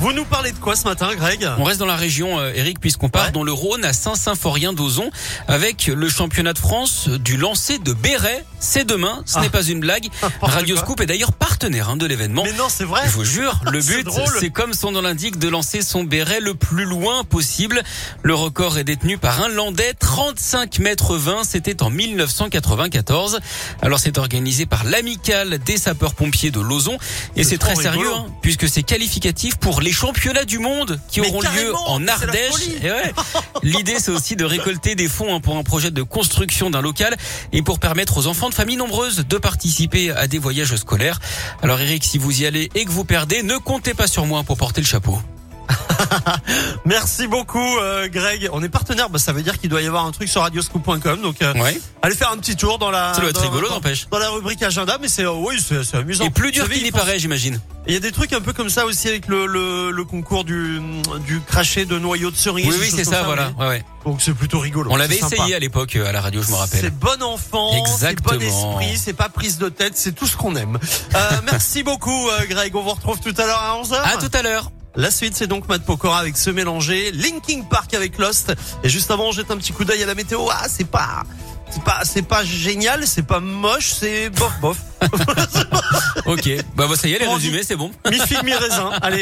Vous nous parlez de quoi ce matin, Greg On reste dans la région, euh, Eric, puisqu'on part Ouais. dans le Rhône à Saint-Symphorien d'Ozon avec le championnat de France du lancer de béret. C'est demain, ce Ah. n'est pas une blague. N'importe Radio quoi. Scoop est d'ailleurs partenaire hein, de l'événement. Mais non, c'est vrai. Je vous jure, le but, c'est comme son nom l'indique, de lancer son béret le plus loin possible. Le record est détenu par un Landais, 35 mètres 20, c'était en 1994. Alors c'est organisé par l'amicale des sapeurs-pompiers de Lozon et C'est très sérieux hein, puisque c'est qualificatif pour les championnats du monde qui Mais auront lieu en Ardèche. ouais. L'idée c'est aussi de récolter des fonds hein, pour un projet de construction d'un local et pour permettre aux enfants de familles nombreuses de participer à des voyages scolaires. Alors Eric, si vous y allez et que vous perdez, ne comptez pas sur moi pour porter le chapeau. Merci beaucoup, euh, Greg. On est partenaire, bah, ça veut dire qu'il doit y avoir un truc sur radioscoop.com. Donc, euh, Ouais. allez faire un petit tour dans la. Ça doit être dans- rigolo, dans- n'empêche. Dans la rubrique agenda, mais c'est euh, oui, c'est c'est amusant. Et plus dur qu'il n'y paraît, j'imagine. Il y a des trucs un peu comme ça aussi avec le, le, le concours du, du craché de noyaux de cerise. Oui, oui, c'est ça, voilà. mais- Ouais, ouais. Donc c'est plutôt rigolo. On l'avait c'est essayé à l'époque euh, à la radio, je me C'est rappelle. bon enfant, c'est bon esprit, c'est pas prise de tête, c'est tout ce qu'on aime. Merci beaucoup Greg, on vous retrouve tout à l'heure à 11h. À tout à l'heure. La suite c'est donc Matt Pokora avec ce mélanger, Linking Park avec Lost et juste avant on jette un petit coup d'œil à la météo. Ah, c'est pas c'est pas c'est pas génial, c'est pas moche, c'est bof bof. Ok. Bah, bah, ça y est, les résumés, c'est bon. mi figue mi raisin. Allez